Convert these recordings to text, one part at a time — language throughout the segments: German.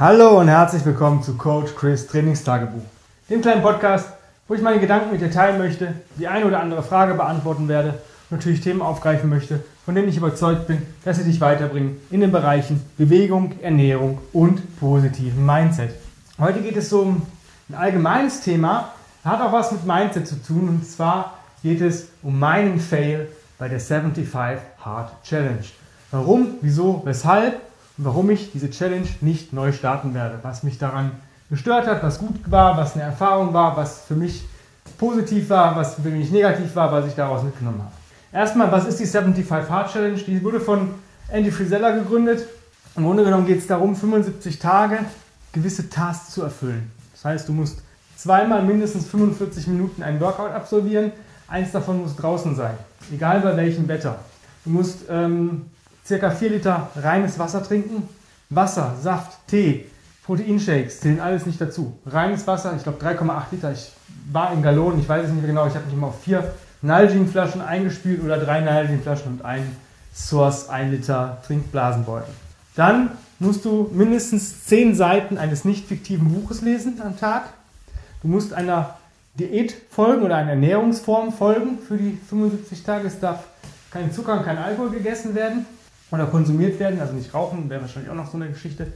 Hallo und herzlich willkommen zu Coach Chris Trainingstagebuch, dem kleinen Podcast, wo ich meine Gedanken mit dir teilen möchte, die eine oder andere Frage beantworten werde und natürlich Themen aufgreifen möchte, von denen ich überzeugt bin, dass sie dich weiterbringen in den Bereichen Bewegung, Ernährung und positiven Mindset. Heute geht es um ein allgemeines Thema, hat auch was mit Mindset zu tun und zwar geht es um meinen Fail bei der 75 Hard Challenge. Warum, wieso, weshalb warum ich diese Challenge nicht neu starten werde. Was mich daran gestört hat, was gut war, was eine Erfahrung war, was für mich positiv war, was für mich negativ war, was ich daraus mitgenommen habe. Erstmal, was ist die 75 Hard Challenge? Die wurde von Andy Frisella gegründet. Im Grunde genommen geht es darum, 75 Tage gewisse Tasks zu erfüllen. Das heißt, du musst zweimal mindestens 45 Minuten einen Workout absolvieren. Eins davon muss draußen sein, egal bei welchem Wetter. Du musst ähm, circa 4 Liter reines Wasser trinken. Wasser, Saft, Tee, Proteinshakes zählen alles nicht dazu. Reines Wasser, ich glaube 3,8 Liter. Ich war in Gallonen, ich weiß es nicht mehr genau. Ich habe mich immer auf vier Nalgene-Flaschen eingespielt oder drei Nalgene-Flaschen und einen Source 1 Liter Trinkblasenbeutel. Dann musst du mindestens 10 Seiten eines nicht fiktiven Buches lesen am Tag. Du musst einer Diät folgen oder einer Ernährungsform folgen für die 75 Tage. Es darf kein Zucker und kein Alkohol gegessen werden oder konsumiert werden, also nicht rauchen, wäre wahrscheinlich auch noch so eine Geschichte,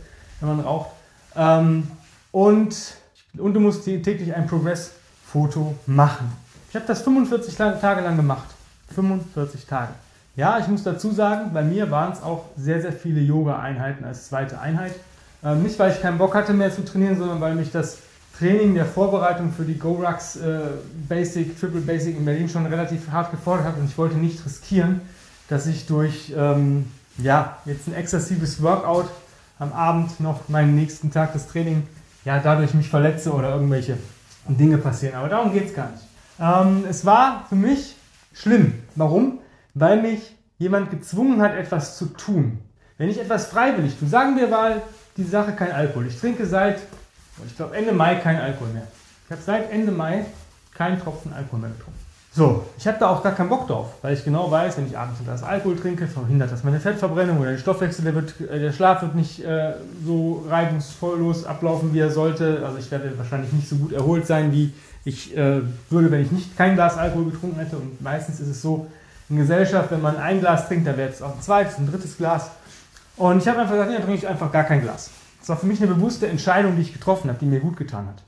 wenn man raucht. Ähm, und, und du musst täglich ein Progress-Foto machen. Ich habe das 45 Tage lang gemacht. 45 Tage. Ja, ich muss dazu sagen, bei mir waren es auch sehr, sehr viele Yoga-Einheiten als zweite Einheit. Ähm, nicht, weil ich keinen Bock hatte mehr zu trainieren, sondern weil mich das Training der Vorbereitung für die GoRux äh, Basic, Triple Basic in Berlin schon relativ hart gefordert hat und ich wollte nicht riskieren, dass ich durch ähm, ja, jetzt ein exzessives Workout am Abend noch meinen nächsten Tag des Training, ja, dadurch mich verletze oder irgendwelche Dinge passieren. Aber darum geht es gar nicht. Ähm, es war für mich schlimm. Warum? Weil mich jemand gezwungen hat, etwas zu tun. Wenn ich etwas freiwillig tue, sagen wir mal die Sache kein Alkohol. Ich trinke seit, ich glaube, Ende Mai kein Alkohol mehr. Ich habe seit Ende Mai keinen Tropfen Alkohol mehr getrunken. So, ich habe da auch gar keinen Bock drauf, weil ich genau weiß, wenn ich abends ein Glas Alkohol trinke, verhindert das meine Fettverbrennung oder der Stoffwechsel, der, wird, äh, der Schlaf wird nicht äh, so reibungsvolllos ablaufen, wie er sollte. Also ich werde wahrscheinlich nicht so gut erholt sein, wie ich äh, würde, wenn ich nicht kein Glas Alkohol getrunken hätte. Und meistens ist es so in Gesellschaft, wenn man ein Glas trinkt, dann wäre es auch ein zweites, ein drittes Glas. Und ich habe einfach gesagt, nee, dann trinke ich einfach gar kein Glas. Das war für mich eine bewusste Entscheidung, die ich getroffen habe, die mir gut getan hat.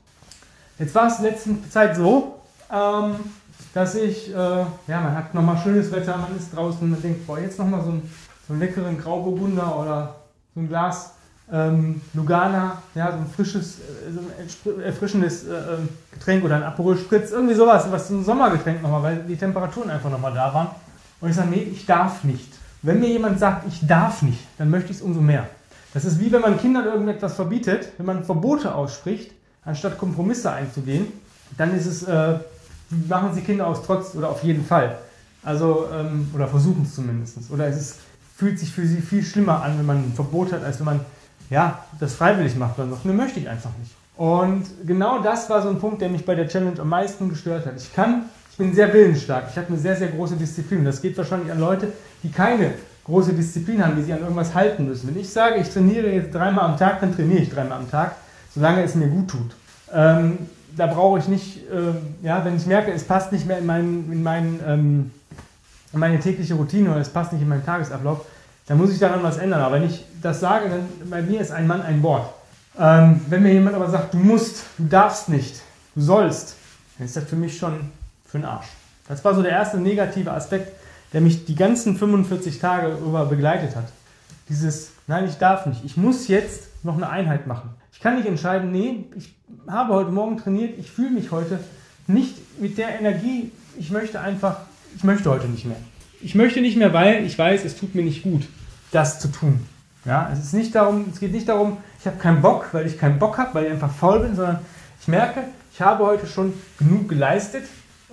Jetzt war es in letzter Zeit so, ähm, dass ich, äh, ja, man hat nochmal schönes Wetter, man ist draußen, man denkt, boah, jetzt nochmal so, ein, so einen leckeren Grauburgunder oder so ein Glas ähm, Lugana, ja, so ein frisches, äh, so ein erfrischendes äh, ähm, Getränk oder ein Aperol Spritz, irgendwie sowas, was so ein Sommergetränk nochmal, weil die Temperaturen einfach nochmal da waren. Und ich sage, nee, ich darf nicht. Wenn mir jemand sagt, ich darf nicht, dann möchte ich es umso mehr. Das ist wie wenn man Kindern irgendetwas verbietet, wenn man Verbote ausspricht, anstatt Kompromisse einzugehen, dann ist es äh, machen sie Kinder aus Trotz oder auf jeden Fall. Also, ähm, oder versuchen es zumindest. Oder es ist, fühlt sich für sie viel schlimmer an, wenn man ein Verbot hat, als wenn man ja, das freiwillig macht. Dann sagt, ne, möchte ich einfach nicht. Und genau das war so ein Punkt, der mich bei der Challenge am meisten gestört hat. Ich kann, ich bin sehr willensstark, ich habe eine sehr, sehr große Disziplin. Das geht wahrscheinlich an Leute, die keine große Disziplin haben, die sich an irgendwas halten müssen. Wenn ich sage, ich trainiere jetzt dreimal am Tag, dann trainiere ich dreimal am Tag, solange es mir gut tut. Ähm, da brauche ich nicht, äh, ja, wenn ich merke, es passt nicht mehr in, mein, in, mein, ähm, in meine tägliche Routine oder es passt nicht in meinen Tagesablauf, dann muss ich daran was ändern. Aber wenn ich das sage, dann bei mir ist ein Mann ein Wort. Ähm, wenn mir jemand aber sagt, du musst, du darfst nicht, du sollst, dann ist das für mich schon für den Arsch. Das war so der erste negative Aspekt, der mich die ganzen 45 Tage über begleitet hat. Dieses, nein, ich darf nicht, ich muss jetzt noch eine Einheit machen. Ich kann nicht entscheiden, nee, ich habe heute Morgen trainiert, ich fühle mich heute nicht mit der Energie, ich möchte einfach, ich möchte heute nicht mehr. Ich möchte nicht mehr, weil ich weiß, es tut mir nicht gut, das zu tun. Ja, es, ist nicht darum, es geht nicht darum, ich habe keinen Bock, weil ich keinen Bock habe, weil ich einfach faul bin, sondern ich merke, ich habe heute schon genug geleistet.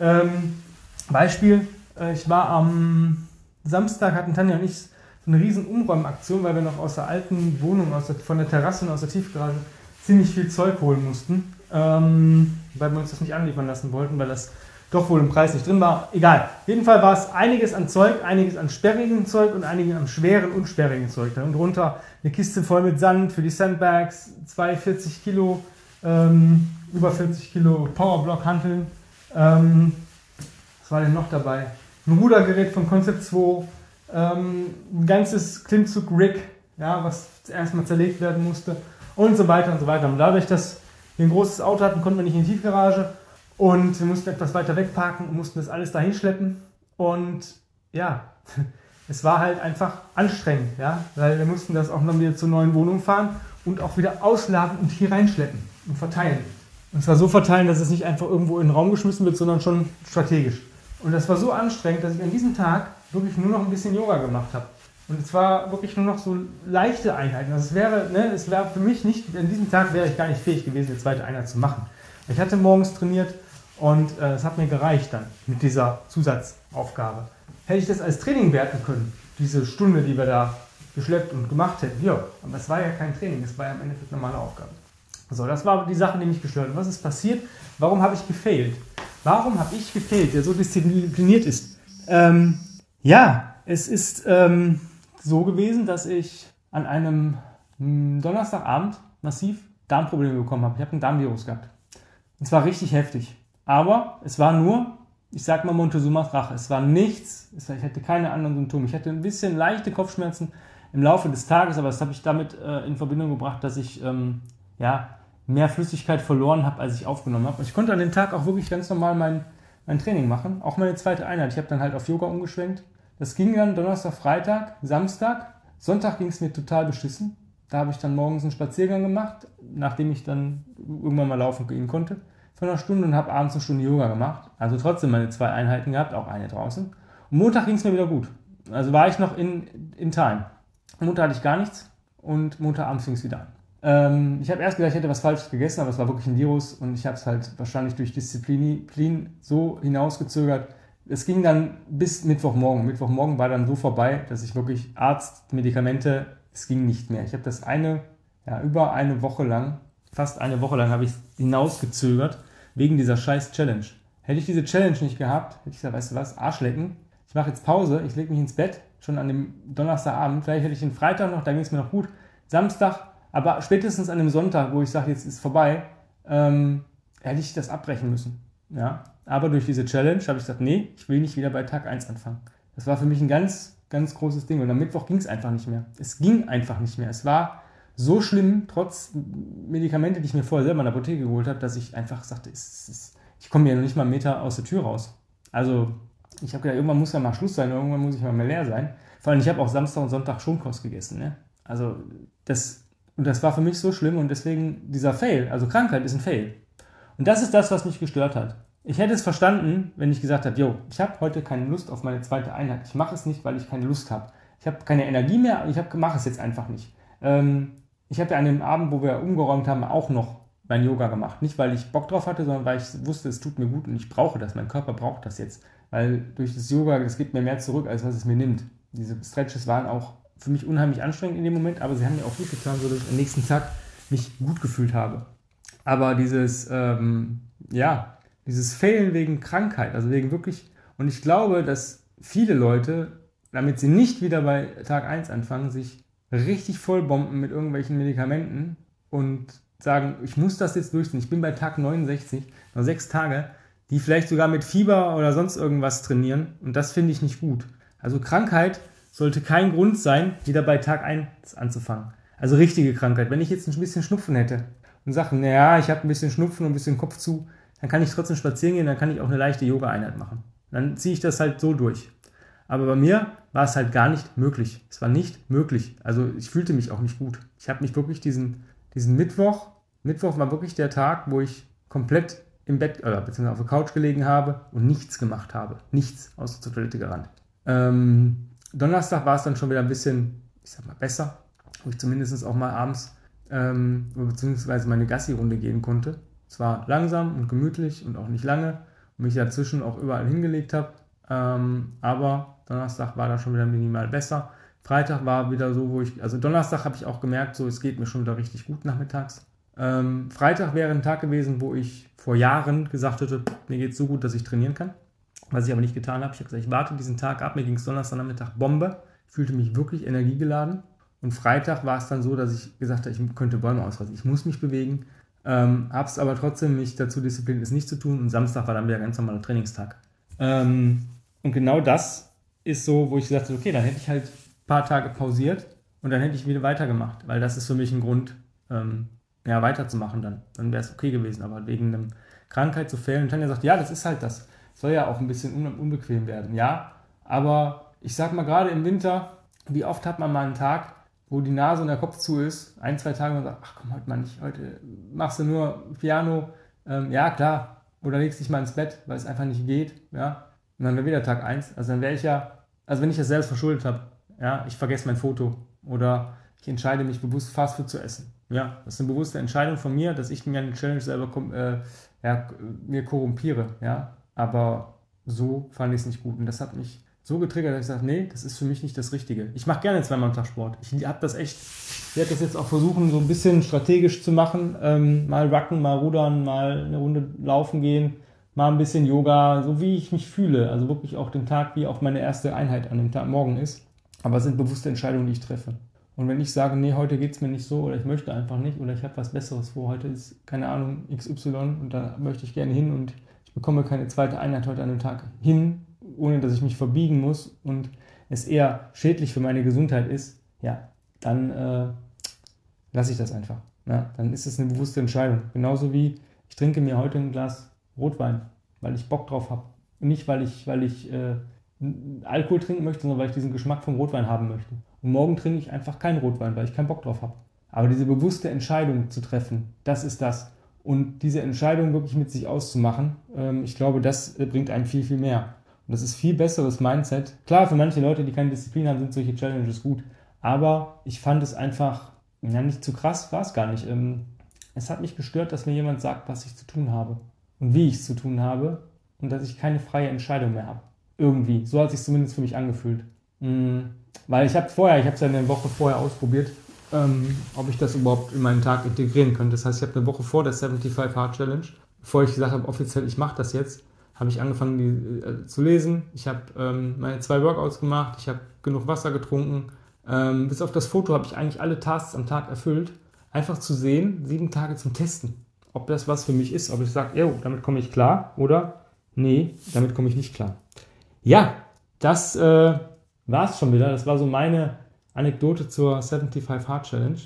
Ähm, Beispiel, äh, ich war am Samstag, hatten Tanja und ich so eine riesen Umräumaktion, weil wir noch aus der alten Wohnung, aus der, von der Terrasse und aus der Tiefgarage ziemlich viel Zeug holen mussten, ähm, weil wir uns das nicht anliefern lassen wollten, weil das doch wohl im Preis nicht drin war. Egal. Auf jeden Fall war es einiges an Zeug, einiges an sperrigem Zeug und einiges an schweren und sperrigen Zeug. Darunter eine Kiste voll mit Sand für die Sandbags, 240 Kilo, ähm, über 40 Kilo Powerblock-Hanteln. Ähm, was war denn noch dabei? Ein Rudergerät von Concept 2, ähm, ein ganzes Klimmzug-Rig, ja, was erstmal zerlegt werden musste und so weiter und so weiter. Und dadurch, dass wir ein großes Auto hatten, konnten wir nicht in die Tiefgarage und wir mussten etwas weiter wegparken und mussten das alles dahin schleppen. Und ja, es war halt einfach anstrengend, ja, weil wir mussten das auch noch wieder zur neuen Wohnung fahren und auch wieder ausladen und hier reinschleppen und verteilen. Und zwar so verteilen, dass es nicht einfach irgendwo in den Raum geschmissen wird, sondern schon strategisch. Und das war so anstrengend, dass ich an diesem Tag wirklich nur noch ein bisschen Yoga gemacht habe. Und zwar wirklich nur noch so leichte Einheiten. Also es wäre, ne, es wäre für mich nicht, an diesem Tag wäre ich gar nicht fähig gewesen, eine zweite Einheit zu machen. Ich hatte morgens trainiert und äh, es hat mir gereicht dann mit dieser Zusatzaufgabe. Hätte ich das als Training werten können, diese Stunde, die wir da geschleppt und gemacht hätten, ja, aber es war ja kein Training, es war ja im Endeffekt normale Aufgabe. So, das war die Sache, die mich gestört hat. Was ist passiert? Warum habe ich gefailt? Warum habe ich gefailt, der so diszipliniert ist? Ähm, ja, es ist ähm, so gewesen, dass ich an einem hm, Donnerstagabend massiv Darmprobleme bekommen habe. Ich habe ein Darmvirus gehabt. Und zwar richtig heftig. Aber es war nur, ich sag mal Montezumas Rache. Es war nichts, ich hatte keine anderen Symptome. Ich hatte ein bisschen leichte Kopfschmerzen im Laufe des Tages, aber das habe ich damit äh, in Verbindung gebracht, dass ich ähm, ja, mehr Flüssigkeit verloren habe, als ich aufgenommen habe. Ich konnte an dem Tag auch wirklich ganz normal mein, mein Training machen, auch meine zweite Einheit. Ich habe dann halt auf Yoga umgeschwenkt. Das ging dann Donnerstag, Freitag, Samstag. Sonntag ging es mir total beschissen. Da habe ich dann morgens einen Spaziergang gemacht, nachdem ich dann irgendwann mal laufen gehen konnte, von einer Stunde und habe abends eine Stunde Yoga gemacht. Also trotzdem meine zwei Einheiten gehabt, auch eine draußen. Und Montag ging es mir wieder gut. Also war ich noch in, in Time. Montag hatte ich gar nichts und Montagabends fing es wieder an. Ähm, ich habe erst gedacht, ich hätte was Falsches gegessen, aber es war wirklich ein Virus und ich habe es halt wahrscheinlich durch Disziplin so hinausgezögert. Es ging dann bis Mittwochmorgen. Mittwochmorgen war dann so vorbei, dass ich wirklich Arzt, Medikamente, es ging nicht mehr. Ich habe das eine, ja, über eine Woche lang, fast eine Woche lang habe ich hinausgezögert, wegen dieser scheiß Challenge. Hätte ich diese Challenge nicht gehabt, hätte ich gesagt, weißt du was, Arschlecken, ich mache jetzt Pause, ich lege mich ins Bett, schon an dem Donnerstagabend, vielleicht hätte ich den Freitag noch, da ging es mir noch gut, Samstag aber spätestens an dem Sonntag, wo ich sage, jetzt ist vorbei, ähm, hätte ich das abbrechen müssen. Ja? Aber durch diese Challenge habe ich gesagt, nee, ich will nicht wieder bei Tag 1 anfangen. Das war für mich ein ganz, ganz großes Ding. Und am Mittwoch ging es einfach nicht mehr. Es ging einfach nicht mehr. Es war so schlimm, trotz Medikamente, die ich mir vorher selber in der Apotheke geholt habe, dass ich einfach sagte, es, es, ich komme ja noch nicht mal einen Meter aus der Tür raus. Also ich habe gedacht, irgendwann muss ja mal Schluss sein, irgendwann muss ich mal mehr leer sein. Vor allem, ich habe auch Samstag und Sonntag Schonkost gegessen. Ne? Also das und das war für mich so schlimm und deswegen dieser Fail, also Krankheit ist ein Fail. Und das ist das, was mich gestört hat. Ich hätte es verstanden, wenn ich gesagt habe, yo, ich habe heute keine Lust auf meine zweite Einheit. Ich mache es nicht, weil ich keine Lust habe. Ich habe keine Energie mehr und ich mache es jetzt einfach nicht. Ähm, ich habe ja an dem Abend, wo wir umgeräumt haben, auch noch mein Yoga gemacht. Nicht, weil ich Bock drauf hatte, sondern weil ich wusste, es tut mir gut und ich brauche das. Mein Körper braucht das jetzt. Weil durch das Yoga, es gibt mir mehr zurück, als was es mir nimmt. Diese Stretches waren auch für mich unheimlich anstrengend in dem Moment, aber sie haben mir auch gut getan, sodass ich am nächsten Tag mich gut gefühlt habe. Aber dieses, ähm, ja, dieses Fehlen wegen Krankheit, also wegen wirklich, und ich glaube, dass viele Leute, damit sie nicht wieder bei Tag 1 anfangen, sich richtig vollbomben mit irgendwelchen Medikamenten und sagen, ich muss das jetzt durchziehen. Ich bin bei Tag 69, noch sechs Tage, die vielleicht sogar mit Fieber oder sonst irgendwas trainieren. Und das finde ich nicht gut. Also Krankheit sollte kein Grund sein, wieder bei Tag 1 anzufangen. Also richtige Krankheit. Wenn ich jetzt ein bisschen Schnupfen hätte und sage, naja, ich habe ein bisschen Schnupfen und ein bisschen Kopf zu, dann kann ich trotzdem spazieren gehen, dann kann ich auch eine leichte Yoga-Einheit machen. Dann ziehe ich das halt so durch. Aber bei mir war es halt gar nicht möglich. Es war nicht möglich. Also ich fühlte mich auch nicht gut. Ich habe mich wirklich diesen, diesen Mittwoch, Mittwoch war wirklich der Tag, wo ich komplett im Bett oder beziehungsweise auf der Couch gelegen habe und nichts gemacht habe. Nichts, außer zur Toilette gerannt. Ähm, Donnerstag war es dann schon wieder ein bisschen, ich sag mal, besser, wo ich zumindest auch mal abends ähm, beziehungsweise meine Gassi-Runde gehen konnte. Zwar langsam und gemütlich und auch nicht lange und mich dazwischen auch überall hingelegt habe, ähm, aber Donnerstag war da schon wieder minimal besser. Freitag war wieder so, wo ich, also Donnerstag habe ich auch gemerkt, so es geht mir schon wieder richtig gut nachmittags. Ähm, Freitag wäre ein Tag gewesen, wo ich vor Jahren gesagt hätte, mir geht es so gut, dass ich trainieren kann. Was ich aber nicht getan habe. Ich habe gesagt, ich warte diesen Tag ab. Mir ging es Donnerstagnachmittag Bombe. Ich fühlte mich wirklich energiegeladen. Und Freitag war es dann so, dass ich gesagt habe, ich könnte Bäume ausreißen. Ich muss mich bewegen. Ähm, habe es aber trotzdem mich dazu diszipliniert, es nicht zu tun. Und Samstag war dann wieder ein ganz normaler Trainingstag. Ähm, und genau das ist so, wo ich gesagt habe, okay, dann hätte ich halt ein paar Tage pausiert und dann hätte ich wieder weitergemacht, weil das ist für mich ein Grund, ähm, ja, weiterzumachen dann. Dann wäre es okay gewesen. Aber wegen einem Krankheit zu fehlen. Und Tanja sagt, ja, das ist halt das. Soll ja auch ein bisschen unbequem werden, ja. Aber ich sag mal, gerade im Winter, wie oft hat man mal einen Tag, wo die Nase und der Kopf zu ist, ein, zwei Tage und sagt, ach komm, heute mal nicht, heute machst du nur Piano. Ähm, ja, klar. Oder legst dich mal ins Bett, weil es einfach nicht geht, ja. Und dann wäre wieder Tag 1. Also dann wäre ich ja, also wenn ich das selbst verschuldet habe, ja, ich vergesse mein Foto oder ich entscheide mich bewusst Fastfood zu essen. Ja, das ist eine bewusste Entscheidung von mir, dass ich mir eine Challenge selber äh, ja, mir korrumpiere, ja. Aber so fand ich es nicht gut. Und das hat mich so getriggert, dass ich sage, nee, das ist für mich nicht das Richtige. Ich mache gerne zweimal am Tag Sport. Ich habe das echt, ich werde das jetzt auch versuchen, so ein bisschen strategisch zu machen. Ähm, mal racken, mal rudern, mal eine Runde laufen gehen, mal ein bisschen Yoga, so wie ich mich fühle. Also wirklich auch den Tag, wie auch meine erste Einheit an dem Tag morgen ist. Aber es sind bewusste Entscheidungen, die ich treffe. Und wenn ich sage, nee, heute geht es mir nicht so oder ich möchte einfach nicht oder ich habe was Besseres vor, heute ist, keine Ahnung, XY und da möchte ich gerne hin und ich bekomme keine zweite Einheit heute an dem Tag hin, ohne dass ich mich verbiegen muss und es eher schädlich für meine Gesundheit ist, ja, dann äh, lasse ich das einfach. Ja, dann ist es eine bewusste Entscheidung. Genauso wie ich trinke mir heute ein Glas Rotwein, weil ich Bock drauf habe. Nicht, weil ich, weil ich äh, Alkohol trinken möchte, sondern weil ich diesen Geschmack vom Rotwein haben möchte. Und morgen trinke ich einfach keinen Rotwein, weil ich keinen Bock drauf habe. Aber diese bewusste Entscheidung zu treffen, das ist das. Und diese Entscheidung wirklich mit sich auszumachen, ähm, ich glaube, das äh, bringt einem viel, viel mehr. Und das ist viel besseres Mindset. Klar, für manche Leute, die keine Disziplin haben, sind solche Challenges gut. Aber ich fand es einfach, ja, nicht zu krass, war es gar nicht. Ähm, es hat mich gestört, dass mir jemand sagt, was ich zu tun habe und wie ich es zu tun habe und dass ich keine freie Entscheidung mehr habe. Irgendwie. So hat es sich zumindest für mich angefühlt. Mhm. Weil ich habe vorher, ich habe es ja eine Woche vorher ausprobiert, ähm, ob ich das überhaupt in meinen Tag integrieren könnte. Das heißt, ich habe eine Woche vor der 75 Hard Challenge, bevor ich gesagt habe, offiziell, ich mache das jetzt, habe ich angefangen die, äh, zu lesen. Ich habe ähm, meine zwei Workouts gemacht, ich habe genug Wasser getrunken. Ähm, bis auf das Foto habe ich eigentlich alle Tasks am Tag erfüllt. Einfach zu sehen, sieben Tage zum Testen, ob das was für mich ist, ob ich sage, jo, damit komme ich klar oder nee, damit komme ich nicht klar. Ja, das äh, war es schon wieder. Das war so meine Anekdote zur 75 Hard Challenge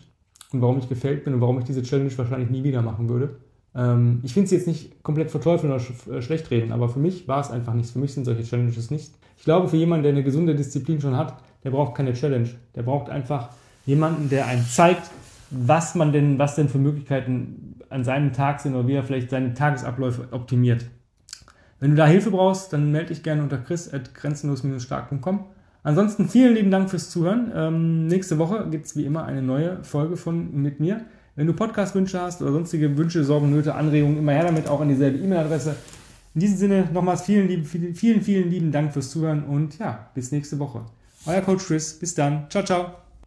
und warum ich gefällt bin und warum ich diese Challenge wahrscheinlich nie wieder machen würde. Ähm, ich finde es jetzt nicht komplett verteufeln oder sch äh, schlecht reden, aber für mich war es einfach nichts. Für mich sind solche Challenges nicht. Ich glaube, für jemanden, der eine gesunde Disziplin schon hat, der braucht keine Challenge. Der braucht einfach jemanden, der einem zeigt, was man denn, was denn für Möglichkeiten an seinem Tag sind oder wie er vielleicht seine Tagesabläufe optimiert. Wenn du da Hilfe brauchst, dann melde dich gerne unter chris.grenzenlos-stark.com. Ansonsten vielen lieben Dank fürs Zuhören. Ähm, nächste Woche gibt es wie immer eine neue Folge von mit mir. Wenn du Podcast-Wünsche hast oder sonstige Wünsche, Sorgen, Nöte, Anregungen, immer her damit, auch an dieselbe E-Mail-Adresse. In diesem Sinne nochmals vielen, lieben, vielen, vielen, vielen lieben Dank fürs Zuhören und ja, bis nächste Woche. Euer Coach Chris. Bis dann. Ciao, ciao.